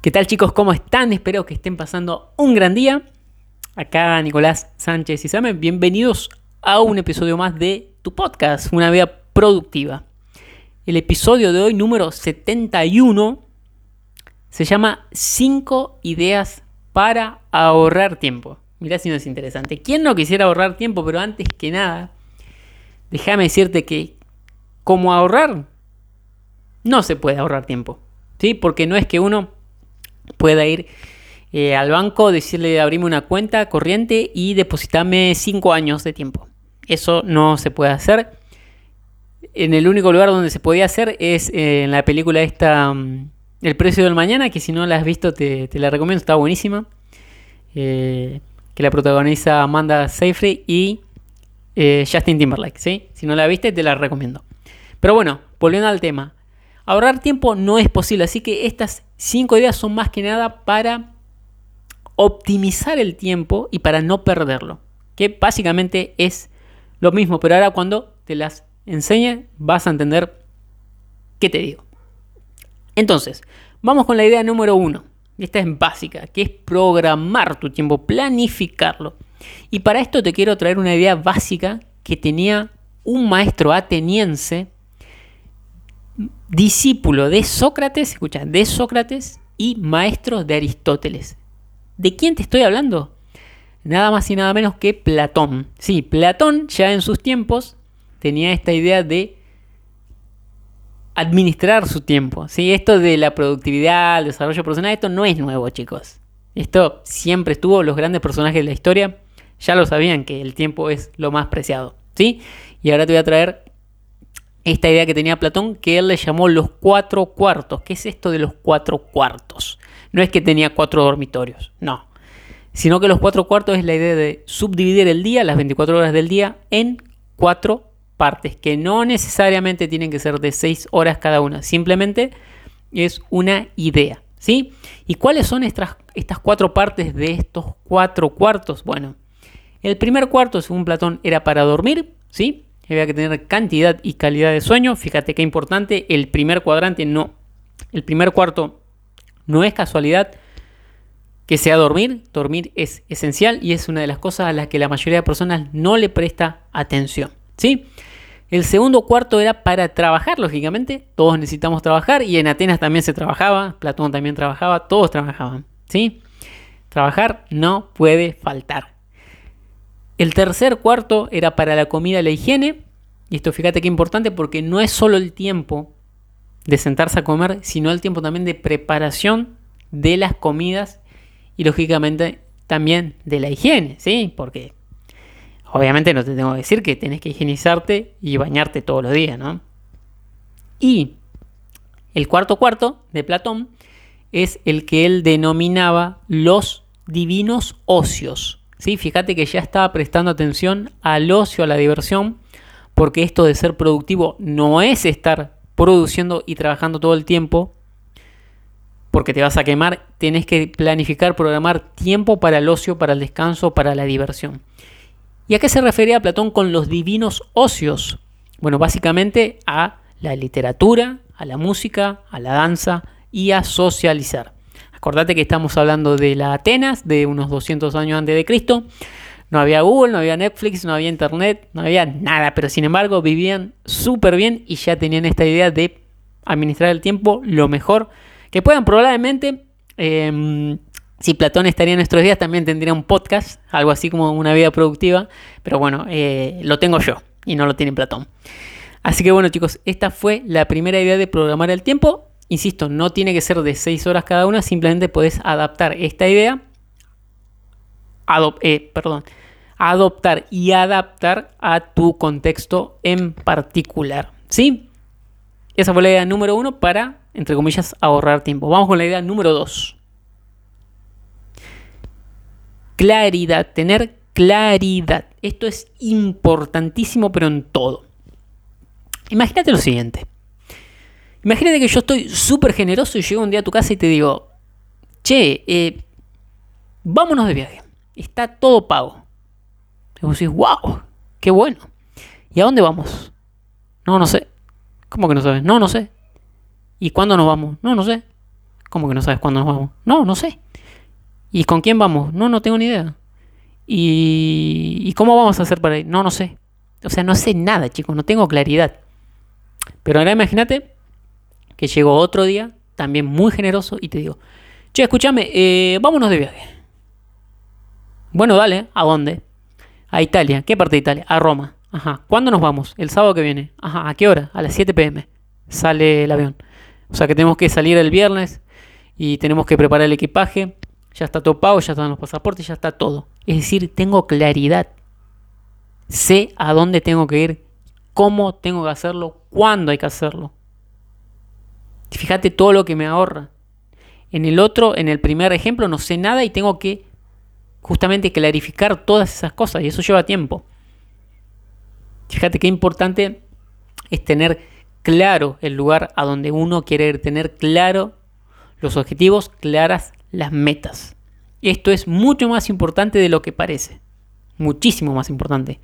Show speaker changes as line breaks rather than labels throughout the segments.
¿Qué tal chicos? ¿Cómo están? Espero que estén pasando un gran día. Acá Nicolás Sánchez y Samen, bienvenidos a un episodio más de tu podcast, Una vida productiva. El episodio de hoy, número 71, se llama 5 ideas para ahorrar tiempo. Mirá si no es interesante. ¿Quién no quisiera ahorrar tiempo? Pero antes que nada, déjame decirte que como ahorrar, no se puede ahorrar tiempo. ¿Sí? Porque no es que uno pueda ir eh, al banco, decirle abrime una cuenta corriente y depositarme 5 años de tiempo. Eso no se puede hacer. En el único lugar donde se podía hacer es eh, en la película esta, mm, El precio del mañana, que si no la has visto te, la recomiendo, está buenísima. Eh, que la protagoniza Amanda Seyfried y Justin Timberlake. ¿sí? Si no la viste, te la recomiendo. Pero bueno, volviendo al tema. Ahorrar tiempo no es posible, así que estas cinco ideas son más que nada para optimizar el tiempo y para no perderlo. Que básicamente es lo mismo, pero ahora cuando te las enseñe vas a entender qué te digo. Entonces, vamos con la idea número uno. Esta es básica, que es programar tu tiempo, planificarlo. Y para esto te quiero traer una idea básica que tenía un maestro ateniense discípulo de Sócrates, escucha, de Sócrates y maestro de Aristóteles. ¿De quién te estoy hablando? Nada más y nada menos que Platón. Sí, Platón ya en sus tiempos tenía esta idea de administrar su tiempo. ¿sí? Esto de la productividad, el desarrollo personal, esto no es nuevo, chicos. Esto siempre estuvo, los grandes personajes de la historia ya lo sabían que el tiempo es lo más preciado. ¿sí? Y ahora te voy a traer esta idea que tenía Platón, que él le llamó los cuatro cuartos. ¿Qué es esto de los cuatro cuartos? No es que tenía cuatro dormitorios, no. Sino que los cuatro cuartos es la idea de subdividir el día, las 24 horas del día, en cuatro partes, que no necesariamente tienen que ser de seis horas cada una, simplemente es una idea. ¿sí? ¿Y cuáles son estas, estas cuatro partes de estos cuatro cuartos? Bueno, el primer cuarto, según Platón, era para dormir, ¿sí? Había que tener cantidad y calidad de sueño. Fíjate qué importante, el primer cuadrante no, el primer cuarto no es casualidad que sea dormir. Dormir es esencial y es una de las cosas a las que la mayoría de personas no le presta atención. ¿sí? El segundo cuarto era para trabajar, lógicamente. Todos necesitamos trabajar y en Atenas también se trabajaba, Platón también trabajaba, todos trabajaban. ¿sí? Trabajar no puede faltar. El tercer cuarto era para la comida y la higiene. Y esto fíjate qué importante porque no es solo el tiempo de sentarse a comer, sino el tiempo también de preparación de las comidas y lógicamente también de la higiene, ¿sí? Porque obviamente no te tengo que decir que tenés que higienizarte y bañarte todos los días, ¿no? Y el cuarto cuarto de Platón es el que él denominaba los divinos ocios. ¿Sí? Fíjate que ya estaba prestando atención al ocio, a la diversión, porque esto de ser productivo no es estar produciendo y trabajando todo el tiempo, porque te vas a quemar, tenés que planificar, programar tiempo para el ocio, para el descanso, para la diversión. ¿Y a qué se refería Platón con los divinos ocios? Bueno, básicamente a la literatura, a la música, a la danza y a socializar. Acordate que estamos hablando de la Atenas de unos 200 años antes de Cristo. No había Google, no había Netflix, no había Internet, no había nada, pero sin embargo vivían súper bien y ya tenían esta idea de administrar el tiempo lo mejor que puedan. Probablemente, em, si Platón estaría en nuestros días, también tendría un podcast, algo así como una vida productiva, pero bueno, eh, lo tengo yo y no lo tiene Platón. Así que bueno chicos, esta fue la primera idea de programar el tiempo. Insisto, no tiene que ser de 6 horas cada una, simplemente puedes adaptar esta idea, eh, adoptar y adaptar a tu contexto en particular. ¿Sí? esa fue la idea número uno para, entre comillas, ahorrar tiempo. Vamos con la idea número dos. Claridad, tener claridad. Esto es importantísimo, pero en todo. Imagínate lo siguiente. Imagínate que yo estoy súper generoso y llego un día a tu casa y te digo, che, eh, vámonos de viaje. Está todo pago. Y vos decís, wow, qué bueno. ¿Y a dónde vamos? No, no sé. ¿Cómo que no sabes? No, no sé. ¿Y cuándo nos vamos? No, no sé. ¿Cómo que no sabes cuándo nos vamos? No, no sé. ¿Y con quién vamos? No, no tengo ni idea. ¿Y, ¿Y cómo vamos a hacer para ir? No, no sé. O sea, no sé nada, chicos, no tengo claridad. Pero ahora imagínate que llego otro día, también muy generoso, y te digo, che, escúchame, eh, vámonos de viaje. Bueno, dale, ¿a dónde? A Italia. ¿Qué parte de Italia? A Roma. Ajá. ¿Cuándo nos vamos? El sábado que viene. Ajá. ¿A qué hora? A las 7 pm. Sale el avión. O sea que tenemos que salir el viernes y tenemos que preparar el equipaje. Ya está todo pago, ya están los pasaportes, ya está todo. Es decir, tengo claridad. Sé a dónde tengo que ir, cómo tengo que hacerlo, cuándo hay que hacerlo. Fíjate todo lo que me ahorra. En el otro, en el primer ejemplo, no sé nada y tengo que justamente clarificar todas esas cosas y eso lleva tiempo. Fíjate qué importante es tener claro el lugar a donde uno quiere ir, tener claro los objetivos, claras las metas. Esto es mucho más importante de lo que parece. Muchísimo más importante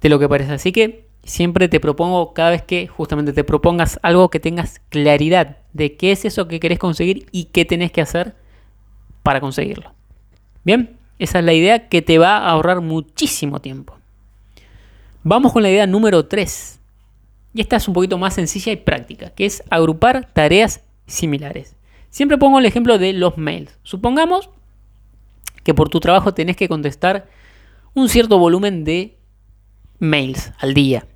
de lo que parece. Así que siempre te propongo, cada vez que justamente te propongas algo, que tengas claridad de qué es eso que querés conseguir y qué tenés que hacer para conseguirlo. Bien, esa es la idea que te va a ahorrar muchísimo tiempo. Vamos con la idea número 3. Y esta es un poquito más sencilla y práctica, que es agrupar tareas similares. Siempre pongo el ejemplo de los mails. Supongamos que por tu trabajo tenés que contestar un cierto volumen de mails al día.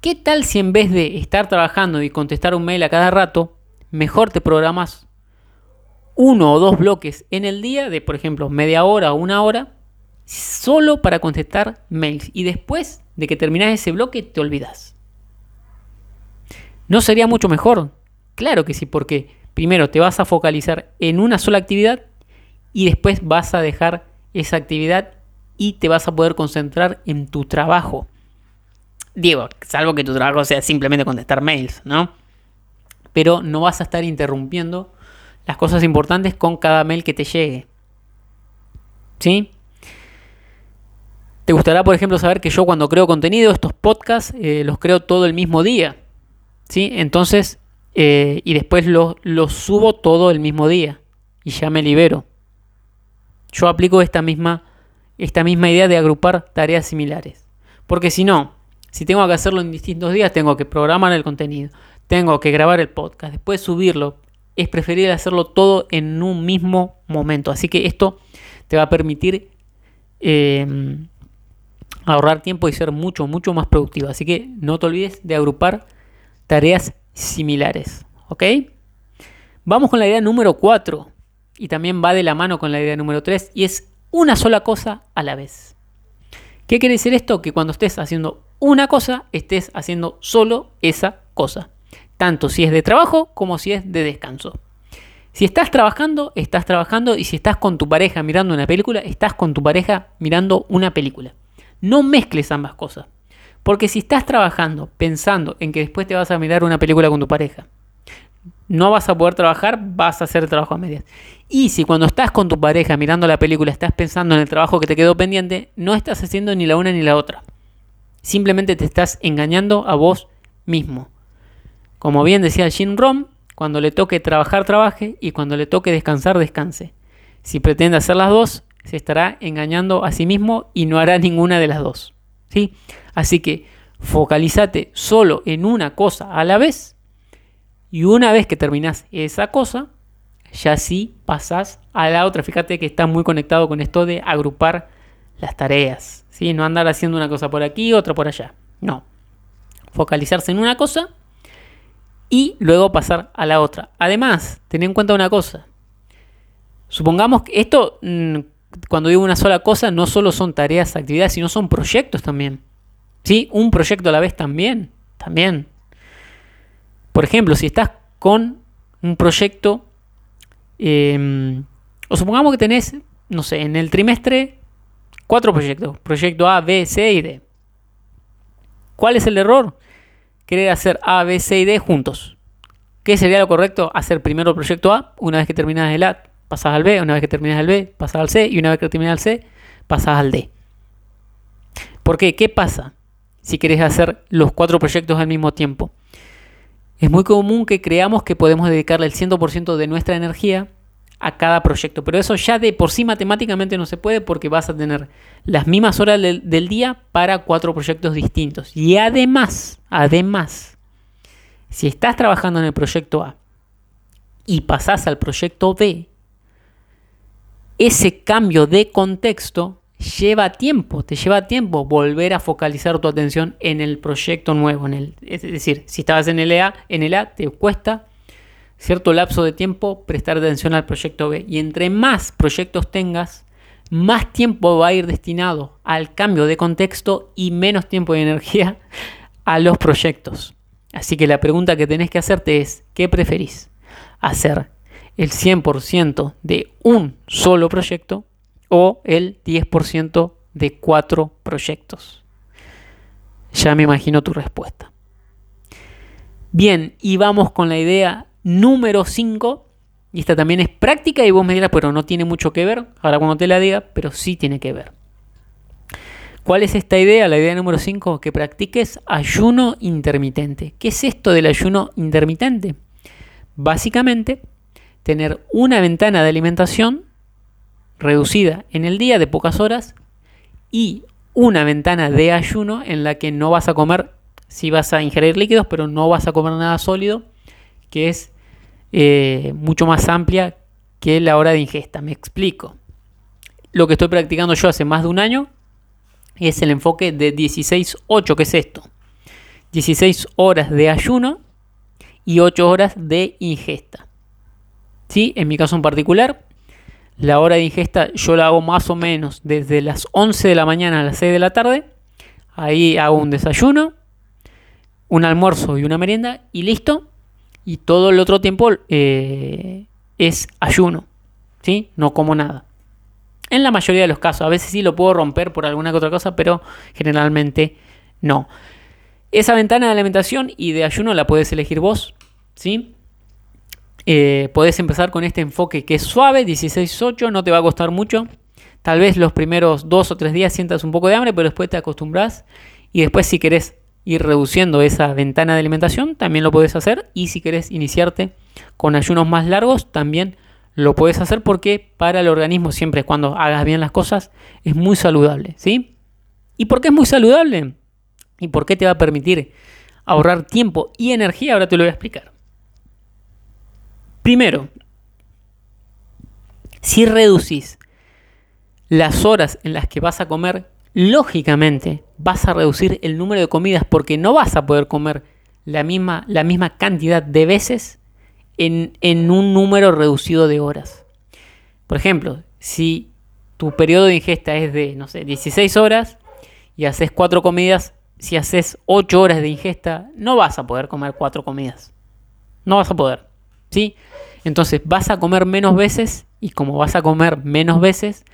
¿Qué tal si en vez de estar trabajando y contestar un mail a cada rato, mejor te programas uno o dos bloques en el día de, por ejemplo, media hora o una hora, solo para contestar mails y después de que terminas ese bloque te olvidas? ¿No sería mucho mejor? Claro que sí, porque primero te vas a focalizar en una sola actividad y después vas a dejar esa actividad y te vas a poder concentrar en tu trabajo. Digo, salvo que tu trabajo sea simplemente contestar mails, ¿no? Pero no vas a estar interrumpiendo las cosas importantes con cada mail que te llegue. ¿Sí? Te gustará, por ejemplo, saber que yo cuando creo contenido, estos podcasts, eh, los creo todo el mismo día. ¿Sí? Entonces, eh, y después los lo subo todo el mismo día. Y ya me libero. Yo aplico esta misma, esta misma idea de agrupar tareas similares. Porque si no, si tengo que hacerlo en distintos días, tengo que programar el contenido, tengo que grabar el podcast, después subirlo. Es preferible hacerlo todo en un mismo momento. Así que esto te va a permitir em, ahorrar tiempo y ser mucho, mucho más productivo. Así que no te olvides de agrupar tareas similares. ¿Ok? Vamos con la idea número 4. Y también va de la mano con la idea número 3. Y es una sola cosa a la vez. ¿Qué quiere decir esto? Que cuando estés haciendo una cosa, estés haciendo solo esa cosa. Tanto si es de trabajo como si es de descanso. Si estás trabajando, estás trabajando y si estás con tu pareja mirando una película, estás con tu pareja mirando una película. No mezcles ambas cosas. Porque si estás trabajando pensando en que después te vas a mirar una película con tu pareja, no vas a poder trabajar, vas a hacer trabajo a medias. Y si cuando estás con tu pareja mirando la película estás pensando en el trabajo que te quedó pendiente, no estás haciendo ni la una ni la otra. Simplemente te estás engañando a vos mismo. Como bien decía Jim Rom, cuando le toque trabajar, trabaje y cuando le toque descansar, descanse. Si pretende hacer las dos, se estará engañando a sí mismo y no hará ninguna de las dos. ¿sí? Así que focalízate solo en una cosa a la vez y una vez que terminas esa cosa, ya sí pasas a la otra. Fíjate que está muy conectado con esto de agrupar las tareas. ¿sí? No andar haciendo una cosa por aquí, otra por allá. No. Focalizarse en una cosa y luego pasar a la otra. Además, ten en cuenta una cosa. Supongamos que esto, mm, cuando digo una sola cosa, no solo son tareas, actividades, sino son proyectos también. ¿Sí? Un proyecto a la vez también. También. Por ejemplo, si estás con un proyecto, em, o supongamos que tenés, no sé, en el trimestre cuatro proyectos, proyecto A, B, C y D. ¿Cuál es el error? Querer hacer A, B, C y D juntos. ¿Qué sería lo correcto? Hacer primero el proyecto A, una vez que terminas el A, pasas al B, una vez que terminas el B, pasas al C, y una vez que terminas el C, pasas al D. ¿Por qué? ¿Qué pasa si querés hacer los cuatro proyectos al mismo tiempo? Es muy común que creamos que podemos dedicarle el 100% de nuestra energía a cada proyecto, pero eso ya de por sí matemáticamente no se puede porque vas a tener las mismas horas del, día para cuatro proyectos distintos. Y además, además, si estás trabajando en el proyecto A y pasás al proyecto B, ese cambio de contexto lleva tiempo, te lleva tiempo volver a focalizar tu atención en el proyecto nuevo. En el, es decir, si estabas en el, A, en el A, te cuesta cierto lapso de tiempo prestar atención al proyecto B. Y entre más proyectos tengas, más tiempo va a ir destinado al cambio de contexto y menos tiempo y energía a los proyectos. Así que la pregunta que tenés que hacerte es, ¿qué preferís? ¿Hacer el 100% de un solo proyecto o el 10% de cuatro proyectos? Ya me imagino tu respuesta. Bien, y vamos con la idea número 5. Y esta también es práctica y vos me dirás, pero no tiene mucho que ver. Ahora cuando te la diga, pero sí tiene que ver. ¿Cuál es esta idea? La idea número 5, que practiques ayuno intermitente. ¿Qué es esto del ayuno intermitente? Básicamente, tener una ventana de alimentación reducida en el día de pocas horas y una ventana de ayuno en la que no vas a comer, si vas a ingerir líquidos, pero no vas a comer nada sólido, que es eh, mucho más amplia que la hora de ingesta. Me explico. Lo que estoy practicando yo hace más de un año es el enfoque de 16-8, que es esto. 16 horas de ayuno y 8 horas de ingesta. ¿Sí? En mi caso en particular, la hora de ingesta yo la hago más o menos desde las 11 de la mañana a las 6 de la tarde. Ahí hago un desayuno, un almuerzo y una merienda y listo. Y todo el otro tiempo eh, es ayuno. ¿Sí? No como nada. En la mayoría de los casos. A veces sí lo puedo romper por alguna que otra cosa, pero generalmente no. Esa ventana de alimentación y de ayuno la puedes elegir vos. ¿Sí? Eh, podés empezar con este enfoque que es suave, 16-8, no te va a costar mucho. Tal vez los primeros dos o tres días sientas un poco de hambre, pero después te acostumbras. Y después si querés ir reduciendo esa ventana de alimentación, también lo puedes hacer. Y si querés iniciarte con ayunos más largos, también lo puedes hacer porque para el organismo, siempre cuando hagas bien las cosas, es muy saludable. ¿sí? ¿Y por qué es muy saludable? ¿Y por qué te va a permitir ahorrar tiempo y energía? Ahora te lo voy a explicar. Primero, si reducís las horas en las que vas a comer, lógicamente vas a reducir el número de comidas porque no vas a poder comer la misma, la misma cantidad de veces en, en un número reducido de horas. Por ejemplo, si tu periodo de ingesta es de, no sé, 16 horas y haces 4 comidas, si haces 8 horas de ingesta, no vas a poder comer 4 comidas. No vas a poder. ¿Sí? Entonces vas a comer menos veces y como vas a comer menos veces,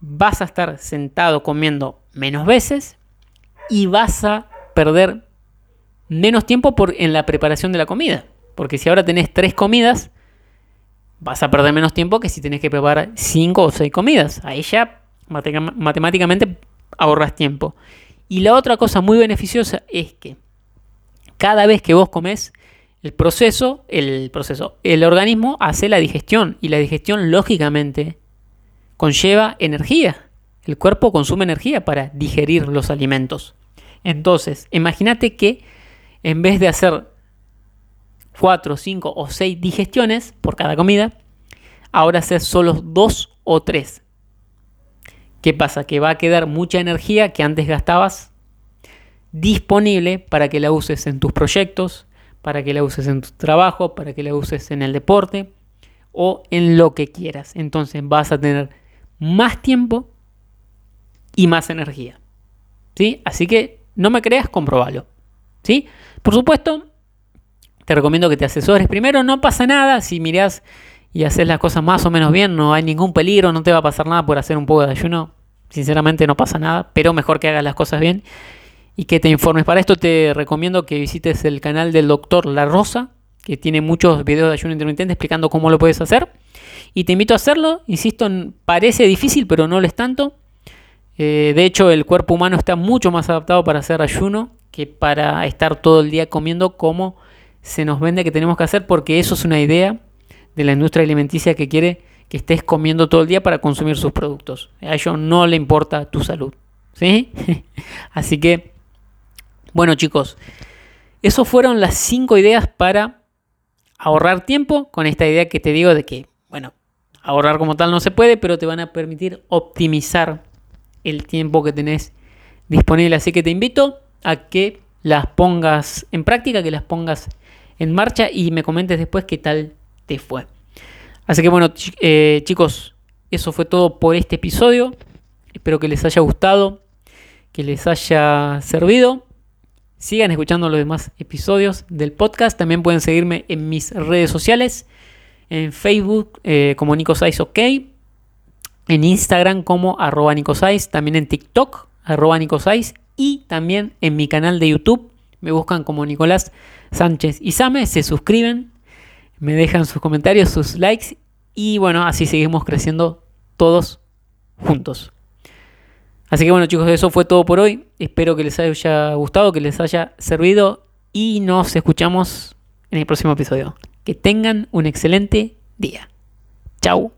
vas a estar sentado comiendo menos veces y vas a perder menos tiempo por, en la preparación de la comida. Porque si ahora tenés tres comidas, vas a perder menos tiempo que si tenés que preparar cinco o seis comidas. Ahí ya matemáticamente ahorras tiempo. Y la otra cosa muy beneficiosa es que cada vez que vos comes, el proceso, el proceso, el organismo hace la digestión y la digestión lógicamente conlleva energía. El cuerpo consume energía para digerir los alimentos. Entonces, imagínate que en vez de hacer 4, 5 o 6 digestiones por cada comida, ahora haces solo 2 o 3. ¿Qué pasa? Que va a quedar mucha energía que antes gastabas disponible para que la uses en tus proyectos, para que la uses en tu trabajo, para que la uses en el deporte o en lo que quieras. Entonces vas a tener más tiempo y más energía. ¿Sí? Así que no me creas, comprobalo. ¿Sí? Por supuesto, te recomiendo que te asesores primero. No pasa nada si mirás y haces las cosas más o menos bien, no hay ningún peligro, no te va a pasar nada por hacer un poco de ayuno. Sinceramente no pasa nada, pero mejor que hagas las cosas bien y que te informes. Para esto te recomiendo que visites el canal del doctor La Rosa, que tiene muchos videos de ayuno intermitente explicando cómo lo puedes hacer. Y te invito a hacerlo, insisto, parece difícil, pero no lo es tanto. Eh, de hecho, el cuerpo humano está mucho más adaptado para hacer ayuno que para estar todo el día comiendo como se nos vende que tenemos que hacer, porque eso es una idea de la industria alimenticia que quiere que estés comiendo todo el día para consumir sus productos. A ellos no le importa tu salud. ¿Sí? Así que, bueno chicos, esas fueron las cinco ideas para ahorrar tiempo con esta idea que te digo de que, bueno, ahorrar como tal no se puede, pero te van a permitir optimizar el tiempo que tenés disponible. Así que te invito a que las pongas en práctica, que las pongas en marcha y me comentes después qué tal te fue. Así que bueno, eh, chicos, eso fue todo por este episodio. Espero que les haya gustado, que les haya servido. Sigan escuchando los demás episodios del podcast. También pueden seguirme en mis redes sociales. En Facebook eh, como Nicosais OK. En Instagram como arroba Nicosais. También en TikTok arroba Nicosais. Y también en mi canal de YouTube. Me buscan como Nicolás Sánchez y Same. Se suscriben me dejan sus comentarios, sus likes y bueno, así seguimos creciendo todos juntos. Así que bueno chicos, eso fue todo por hoy. Espero que les haya gustado, que les haya servido y nos escuchamos en el próximo episodio. Que tengan un excelente día. Chao.